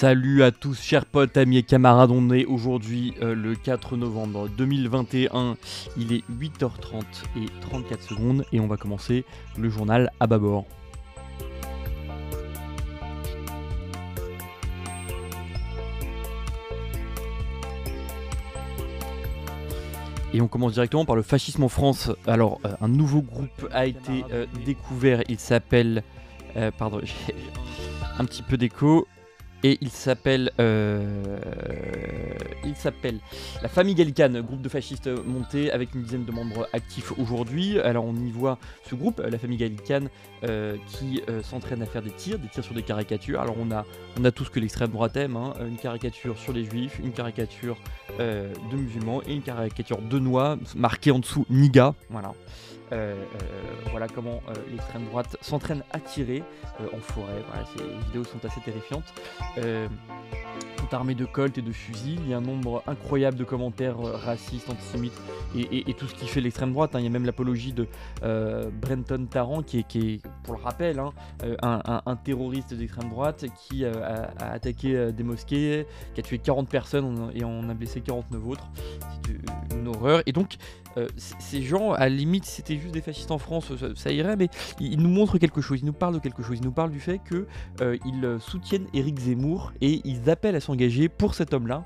Salut à tous, chers potes, amis et camarades. On est aujourd'hui euh, le 4 novembre 2021. Il est 8h30 et 34 secondes et on va commencer le journal à bâbord. Et on commence directement par le fascisme en France. Alors, euh, un nouveau groupe a été euh, découvert. Il s'appelle. pardon, j'ai un petit peu d'écho. Et il s'appelle. euh, il s'appelle la famille Gallicane, groupe de fascistes monté avec une dizaine de membres actifs aujourd'hui. Alors, on y voit ce groupe, la famille Gallicane, euh, qui euh, s'entraîne à faire des tirs, des tirs sur des caricatures. Alors, on a, on a tout ce que l'extrême droite aime hein, une caricature sur les juifs, une caricature euh, de musulmans et une caricature de noix marquée en dessous Niga. Voilà. Euh, euh, voilà comment euh, l'extrême droite s'entraîne à tirer en forêt. Voilà, ces vidéos sont assez terrifiantes. Armés de colts et de fusils. Il y a un nombre incroyable de commentaires racistes, antisémites et, tout ce qui fait l'extrême droite. hein. Il y a même l'apologie de Brenton Tarrant, qui est, pour le rappel, hein, un, terroriste d'extrême droite qui a, a attaqué des mosquées, qui a tué 40 personnes et en a blessé 49 autres. Une- horreur. Et donc, euh, ces gens, à la limite, c'était juste des fascistes en France, ça, irait, mais ils, nous montrent quelque chose, ils nous parlent de quelque chose, ils nous parlent du fait que euh, euh, soutiennent Éric Zemmour et ils appellent à s'engager pour cet homme-là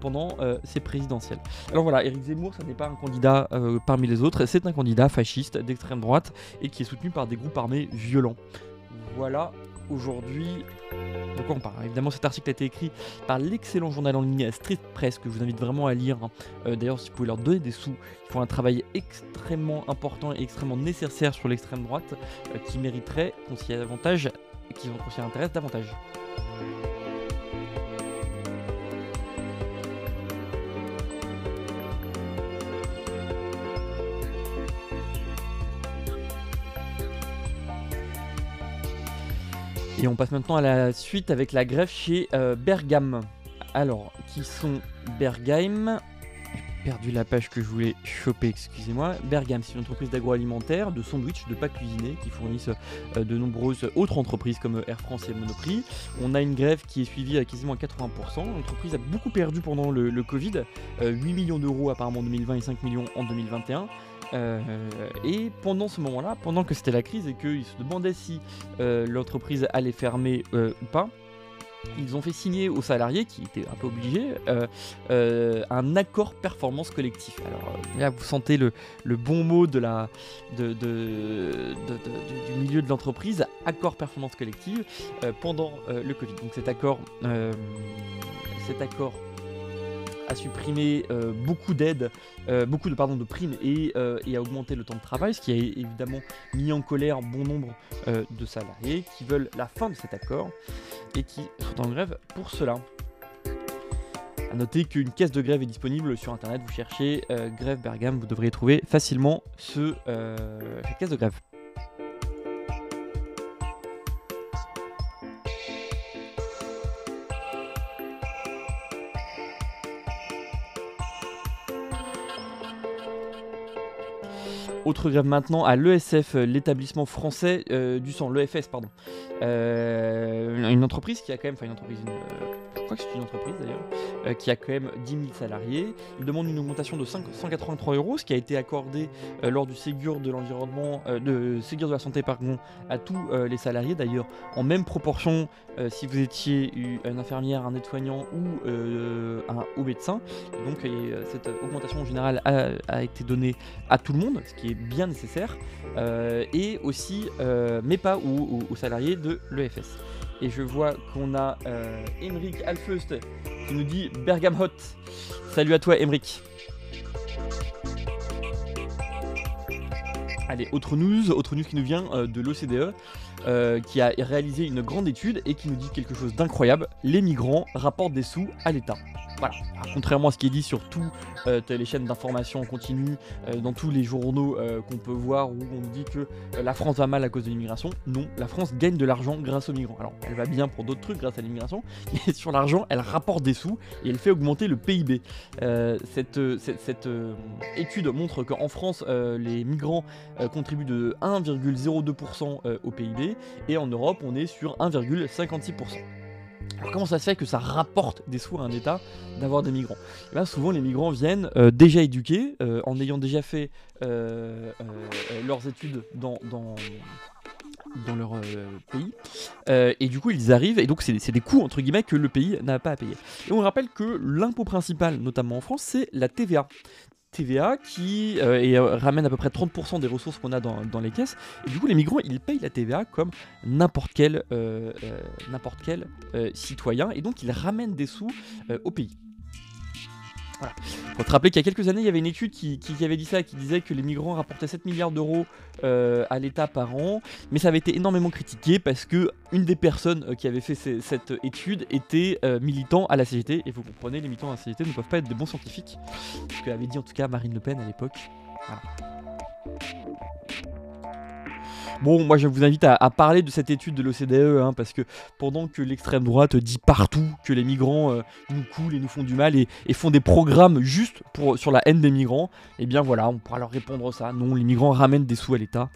pendant ces présidentielles. Alors voilà, Éric Zemmour, ça n'est pas un candidat parmi les autres, c'est un candidat fasciste d'extrême droite et qui est soutenu par des groupes armés violents. Voilà aujourd'hui de quoi on parle. Évidemment, cet article a été écrit par l'excellent journal en ligne Street Press que je vous invite vraiment à lire. hein. Euh, D'ailleurs, si vous pouvez leur donner des sous, ils font un travail extrêmement important et extrêmement nécessaire sur l'extrême droite euh, qui mériterait qu'on s'y avantage, qui qu'on s'y intéresse davantage. Et on passe maintenant à la suite avec la grève chez euh, Bergame. Alors, qui sont Bergame? J'ai perdu la page que je voulais choper, excusez-moi. Bergame, c'est une entreprise d'agroalimentaire, de sandwich, de pas cuisinés, qui fournissent euh, de nombreuses autres entreprises comme Air France et Monoprix. On a une grève qui est suivie à quasiment à 80%. L'entreprise a beaucoup perdu pendant le, Covid, euh, 8 millions d'euros apparemment en 2020 et 5 millions en 2021. Euh, et pendant ce moment-là, pendant que c'était la crise et qu'ils se demandaient si euh, l'entreprise allait fermer euh, ou pas, ils ont fait signer aux salariés, qui étaient un peu obligés, un accord performance collectif. Alors là, vous sentez le, bon mot de la, du- milieu de l'entreprise, accord performance collective, pendant le Covid. Donc cet accord, cet accord a supprimé euh, beaucoup d'aides, euh, beaucoup de, pardon, de primes et, euh, et a augmenté le temps de travail, ce qui a évidemment mis en colère bon nombre euh, de salariés qui veulent la fin de cet accord et qui sont en grève pour cela. A noter qu'une caisse de grève est disponible sur internet, vous cherchez grève Bergame, vous devriez trouver facilement ce, cette caisse de grève. Autre grève maintenant à l'ESF, euh, l'établissement français euh, du sang, l'EFS, pardon. Euh, une entreprise qui a quand même, enfin une entreprise, crois que c'est une entreprise d'ailleurs, euh, qui a quand même 10 000 salariés. Il demande une augmentation de 5 183 euros, ce qui a été accordé euh, lors du Ségur de l'environnement, euh, de Ségur de la santé, à tous les salariés d'ailleurs, en même proportion si vous étiez une infirmière, un aide-soignant ou un haut médecin. Donc cette augmentation générale a, a été donnée à tout le monde, ce qui est bien nécessaire, et aussi, mais pas aux salariés de l'EFS. Et je vois qu'on a euh, Emeric Alfeust qui nous dit Bergam Hot. Salut à toi Emeric. Allez, autre news, autre news qui nous vient euh, de l'OCDE, euh, qui a réalisé une grande étude et qui nous dit quelque chose d'incroyable. Les migrants rapportent des sous à l'État. Voilà. Contrairement à ce qui est dit sur toutes les chaînes d'information en continu, euh, dans tous les journaux euh, qu'on peut voir où on dit que euh, la France va mal à cause de l'immigration, non, la France gagne de l'argent grâce aux migrants. Alors, elle va bien pour d'autres trucs grâce à l'immigration, mais sur l'argent, elle rapporte des sous et elle fait augmenter le PIB. Euh, cette euh, euh, étude montre qu'en France, euh, les migrants euh, contribuent de 1,02% euh, au PIB et en Europe, on est sur 1,56%. Alors comment ça se fait que ça rapporte des sous à un État d'avoir des migrants? Et bien Souvent les migrants viennent euh, déjà éduqués, euh, en ayant déjà fait euh, leurs études dans leur pays. et du coup ils arrivent, et donc c'est des coûts entre guillemets que le pays n'a pas à payer. Et on rappelle que l'impôt principal, notamment en France, c'est la TVA. TVA qui euh, euh, ramène à peu près 30% des ressources qu'on a dans, les caisses. Et du coup, les migrants, ils payent la TVA comme n'importe quel, euh, n'importe quel citoyen. Et donc, ils ramènent des sous au pays. Voilà. Faut te rappeler qu'il y a quelques années, il y avait une étude qui, avait dit ça, qui disait que les migrants rapportaient 7 milliards d'euros euh, à l'État par an, mais ça avait été énormément critiqué parce que une des personnes euh, qui avait fait cette étude était euh, militant à la CGT, et vous comprenez, les militants à la CGT ne peuvent pas être de bons scientifiques, ce qu'avait dit en tout cas Marine Le Pen à l'époque. Voilà. Bon, moi je vous invite à, parler de cette étude de l'OCDE, hein, parce que pendant que l'extrême droite dit partout que les migrants euh, nous coulent et nous font du mal et, font des programmes juste sur la haine des migrants, eh bien voilà, on pourra leur répondre ça. Non, les migrants ramènent des sous à l'État.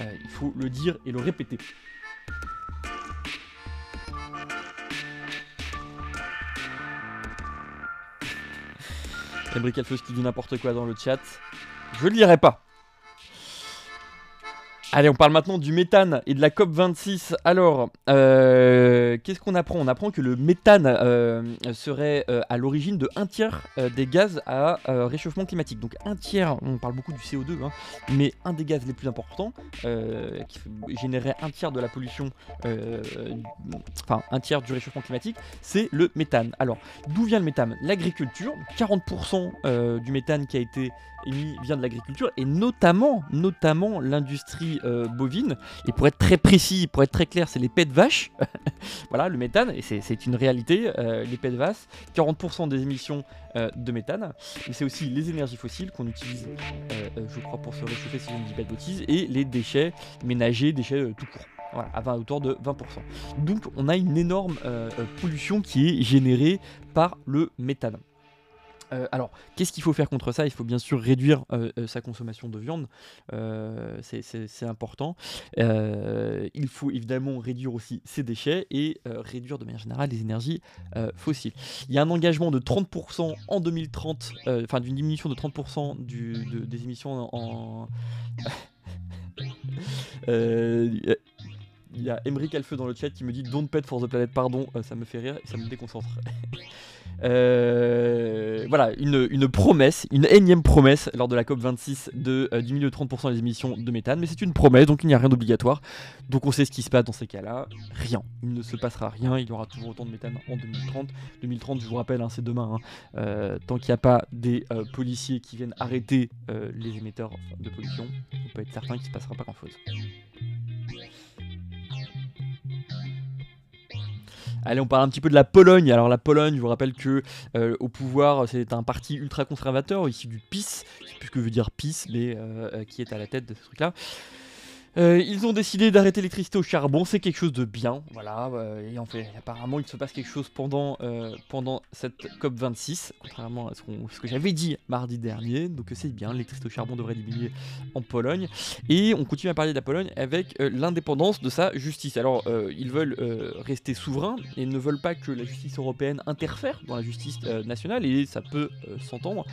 Euh, il faut le dire et le répéter. Embric qui dit n'importe quoi dans le chat. Je le lirai pas. Allez, on parle maintenant du méthane et de la COP26. Alors, euh, qu'est-ce qu'on apprend? On apprend que le méthane euh, serait euh, à l'origine de un tiers des gaz à réchauffement climatique. Donc un tiers, on parle beaucoup du CO2, hein, mais un des gaz les plus importants, qui générait un tiers de la pollution, enfin un tiers du réchauffement climatique, c'est le méthane. Alors, d'où vient le méthane? L'agriculture, 40% du méthane qui a été émis vient de l'agriculture, et notamment, notamment l'industrie euh, bovine. Et pour être très précis, pour être très clair, c'est les pets de vache. voilà, le méthane, et c'est une réalité, euh, les pets de vache, 40% des émissions euh, de méthane. Mais c'est aussi les énergies fossiles qu'on utilise, je crois, pour se réchauffer, si je ne dis pas de bêtises, et les déchets ménagers, déchets tout court. Voilà, à autour de 20%. Donc on a une énorme pollution qui est générée par le méthane. Euh, alors, qu'est-ce qu'il faut faire contre ça? Il faut bien sûr réduire euh, euh, sa consommation de viande, c'est important. il faut évidemment réduire aussi ses déchets et réduire de manière générale les énergies fossiles. Il y a un engagement de 30% en 2030, enfin d'une diminution de 30% des émissions en... il y a Emric Alfeu dans le chat qui me dit Don't pet for the planet, pardon, ça me fait rire ça me déconcentre. Euh, voilà, une, promesse, une énième promesse lors de la COP26 de euh, diminuer de 30% les émissions de méthane, mais c'est une promesse, donc il n'y a rien d'obligatoire. Donc on sait ce qui se passe dans ces cas-là, rien. Il ne se passera rien, il y aura toujours autant de méthane en 2030. 2030, je vous rappelle, hein, c'est demain. Hein. Euh, tant qu'il n'y a pas des policiers qui viennent arrêter les émetteurs de pollution, on peut être certain qu'il ne se passera pas grand-chose. Allez, on parle un petit peu de la Pologne. Alors la Pologne, je vous rappelle que euh, au pouvoir, c'est un parti ultra conservateur issu du PiS, je sais plus ce que veut dire PiS, mais euh, euh, qui est à la tête de ce truc-là. Euh, ils ont décidé d'arrêter l'électricité au charbon, c'est quelque chose de bien, voilà. Euh, et en fait, apparemment, il se passe quelque chose pendant, euh, pendant cette COP 26, contrairement à ce, ce que j'avais dit mardi dernier. Donc c'est bien, l'électricité au charbon devrait diminuer en Pologne. Et on continue à parler de la Pologne avec l'indépendance de sa justice. Alors, ils veulent rester souverains et ne veulent pas que la justice européenne interfère dans la justice nationale, et ça peut s'entendre.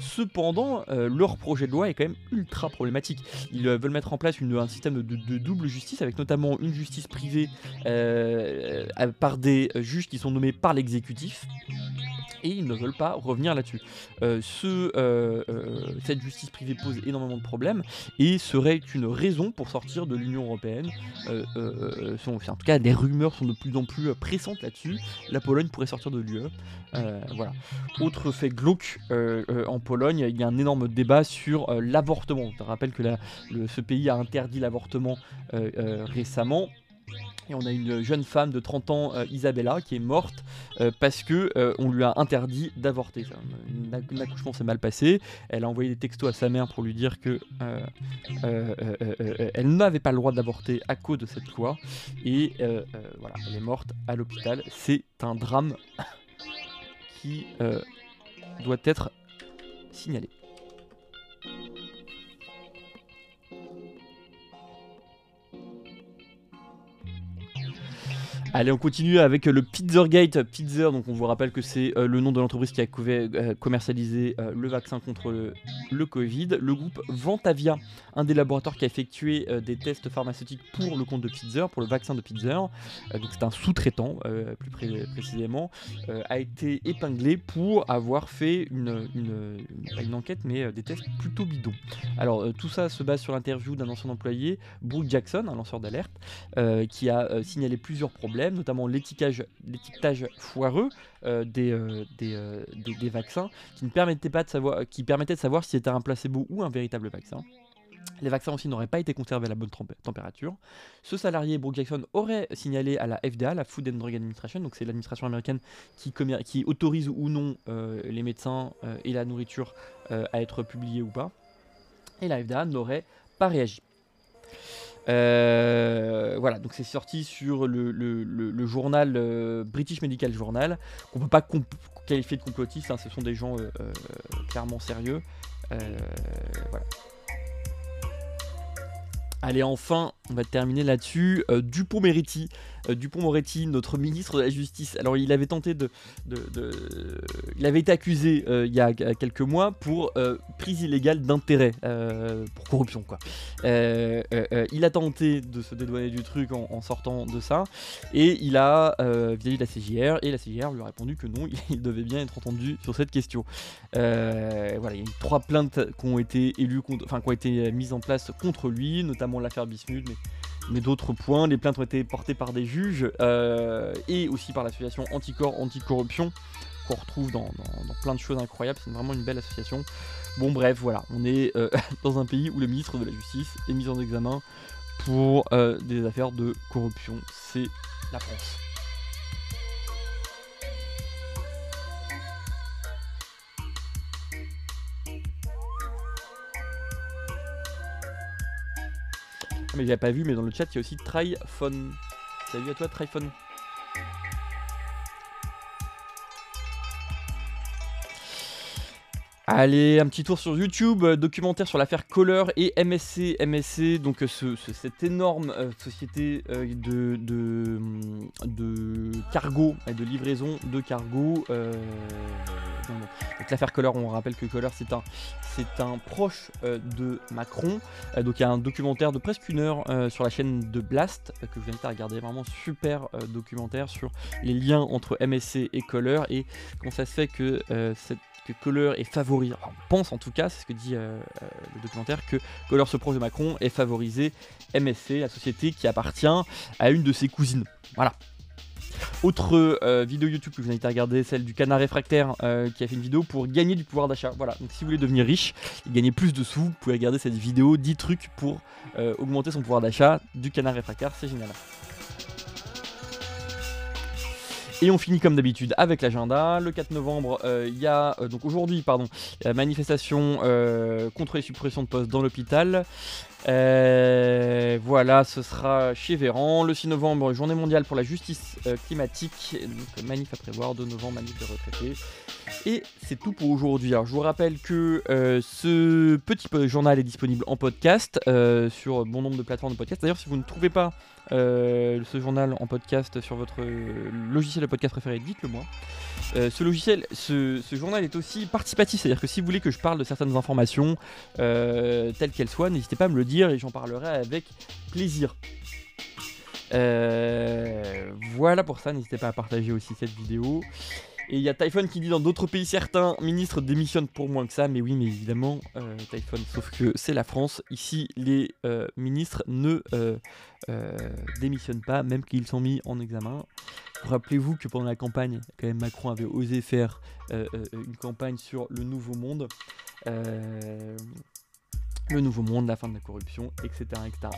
Cependant, leur projet de loi est quand même ultra problématique. Ils veulent mettre en place une, un système de, double justice, avec notamment une justice privée euh, euh, par des juges qui sont nommés par l'exécutif. Et ils ne veulent pas revenir là-dessus. Euh, ce, cette justice privée pose énormément de problèmes et serait une raison pour sortir de l'Union Européenne. en tout cas, les rumeurs sont de plus en plus pressantes là-dessus. La Pologne pourrait sortir de l'UE. voilà. Autre fait glauque, en Pologne, il y a un énorme débat sur l'avortement. Je rappelle que ce pays a interdit l'avortement euh, euh, récemment. Et on a une jeune femme de 30 ans, euh, Isabella, qui est morte parce que on lui a interdit d'avorter. L'accouchement s'est mal passé. Elle a envoyé des textos à sa mère pour lui dire que elle n'avait pas le droit d'avorter à cause de cette loi. Et voilà, elle est morte à l'hôpital. C'est un drame qui doit être signalé. Allez, on continue avec le Pizzergate. Pizzer, donc on vous rappelle que c'est euh, le nom de l'entreprise qui a euh, commercialisé euh, le vaccin contre le, Covid. Le groupe Ventavia, un des laboratoires qui a effectué des tests pharmaceutiques pour le compte de Pfizer, pour le vaccin de Pfizer, donc c'est un sous-traitant plus précisément, a été épinglé pour avoir fait une, une, enquête, mais des tests plutôt bidons. Alors tout ça se base sur l'interview d'un ancien employé, Brooke Jackson, un lanceur d'alerte, qui a signalé plusieurs problèmes notamment l'étiquetage foireux euh, euh, euh, des, vaccins, qui ne permettait pas de savoir, qui permettait de savoir si c'était un placebo ou un véritable vaccin. Les vaccins aussi n'auraient pas été conservés à la bonne température. Ce salarié, Brooke Jackson, aurait signalé à la FDA, la Food and Drug Administration, donc c'est l'administration américaine qui, qui, autorise ou non les médecins et la nourriture à être publiés ou pas. Et la FDA n'aurait pas réagi. Euh, voilà, donc c'est sorti sur le, journal euh, British Medical Journal, qu'on peut pas qualifier de complotiste, hein, ce sont des gens euh, clairement sérieux. Allez, enfin, on va terminer là-dessus. Dupont-Mériti, euh, Dupont-Moretti, notre ministre de la Justice. Alors, il avait tenté de. il avait été accusé euh, il y a quelques mois pour euh, prise illégale d'intérêt, pour corruption, quoi. il a tenté de se dédouaner du truc en, sortant de ça, et il a de la CJR, et la CJR lui a répondu que non, il devait bien être entendu sur cette question. voilà, il y a eu trois plaintes qui ont été élues, enfin, qui ont été mises en place contre lui, notamment l'affaire Bismuth, mais mais d'autres points. Les plaintes ont été portées par des juges euh, et aussi par l'association Anticorps Anticorruption qu'on retrouve dans, plein de choses incroyables. C'est vraiment une belle association. Bon, bref, voilà, on est euh, dans un pays où le ministre de la Justice est mis en examen pour euh, des affaires de corruption. C'est la France. Mais il a pas vu, mais dans le chat, il y a aussi Tryphone. Salut à toi, Tryphone. Allez, un petit tour sur YouTube, euh, documentaire sur l'affaire Kohler et MSC. MSC, donc euh, ce, cette énorme euh, société de, de, de, cargo, de livraison de cargo. donc l'affaire Kohler, on rappelle que Kohler c'est un, un proche de Macron. donc il y a un documentaire de presque une heure sur la chaîne de Blast que je vous invite à regarder. Vraiment super documentaire sur les liens entre MSC et Kohler et comment ça se fait que cette que Kohler est favorisé, on pense en tout cas, c'est ce que dit euh, euh, le documentaire, que Kohler se proche de Macron est favorisé MSC, la société qui appartient à une de ses cousines. Voilà. Autre euh, vidéo YouTube que vous invite à regarder, celle du canard réfractaire qui a fait une vidéo pour gagner du pouvoir d'achat. Voilà, donc si vous voulez devenir riche et gagner plus de sous, vous pouvez regarder cette vidéo, 10 trucs pour augmenter son pouvoir d'achat du canard réfractaire, c'est génial. Et on finit comme d'habitude avec l'agenda. Le 4 novembre, euh, il y a euh, donc aujourd'hui, pardon, manifestation euh, contre les suppressions de postes dans l'hôpital. voilà, ce sera chez Véran. Le 6 novembre, journée mondiale pour la justice climatique. Donc manif à prévoir, 2 novembre, manif de retraités. Et c'est tout pour aujourd'hui. Alors je vous rappelle que ce petit journal est disponible en podcast sur bon nombre de plateformes de podcast. D'ailleurs, si vous ne trouvez pas euh, ce journal en podcast sur votre logiciel de podcast préféré, dites-le moi. Euh, ce logiciel, ce, journal est aussi participatif, c'est-à-dire que si vous voulez que je parle de certaines informations euh, telles qu'elles soient, n'hésitez pas à me le dire et j'en parlerai avec plaisir. voilà pour ça, n'hésitez pas à partager aussi cette vidéo. Et il y a Typhon qui dit dans d'autres pays certains ministres démissionnent pour moins que ça, mais oui, mais évidemment, euh, Typhon, sauf que c'est la France. Ici, les euh, ministres ne euh, démissionnent pas, même qu'ils sont mis en examen. Rappelez-vous que pendant la campagne, quand même, Macron avait osé faire une campagne sur le nouveau monde le nouveau monde, la fin de la corruption, etc.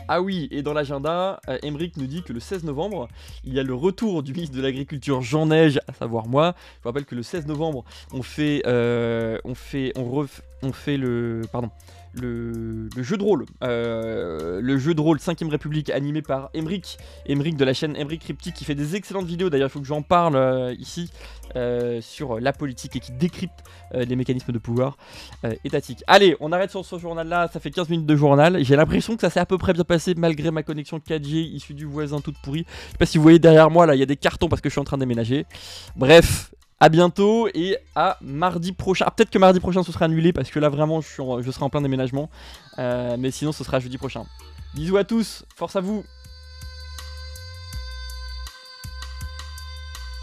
Ah oui, et dans l'agenda, euh, nous dit que le 16 novembre, il y a le retour du ministre de l'Agriculture Jean Neige, à savoir moi. Je vous rappelle que le 16 novembre, on fait, euh, on fait, on fait le. Pardon le, jeu de rôle. Euh, le jeu de rôle 5ème République animé par Emric. Emric de la chaîne Emric Cryptic qui fait des excellentes vidéos. D'ailleurs, il faut que j'en parle euh, ici euh, sur la politique et qui décrypte les mécanismes de pouvoir étatique. Allez, on arrête sur ce journal-là. Ça fait 15 minutes de journal. J'ai l'impression que ça s'est à peu près bien passé malgré ma connexion 4G issue du voisin toute pourrie. Je sais pas si vous voyez derrière moi là, il y a des cartons parce que je suis en train de déménager. Bref, à bientôt et à mardi prochain. Ah, peut-être que mardi prochain ce sera annulé parce que là vraiment je, serai en plein déménagement. Euh, mais sinon ce sera jeudi prochain. Bisous à tous, force à vous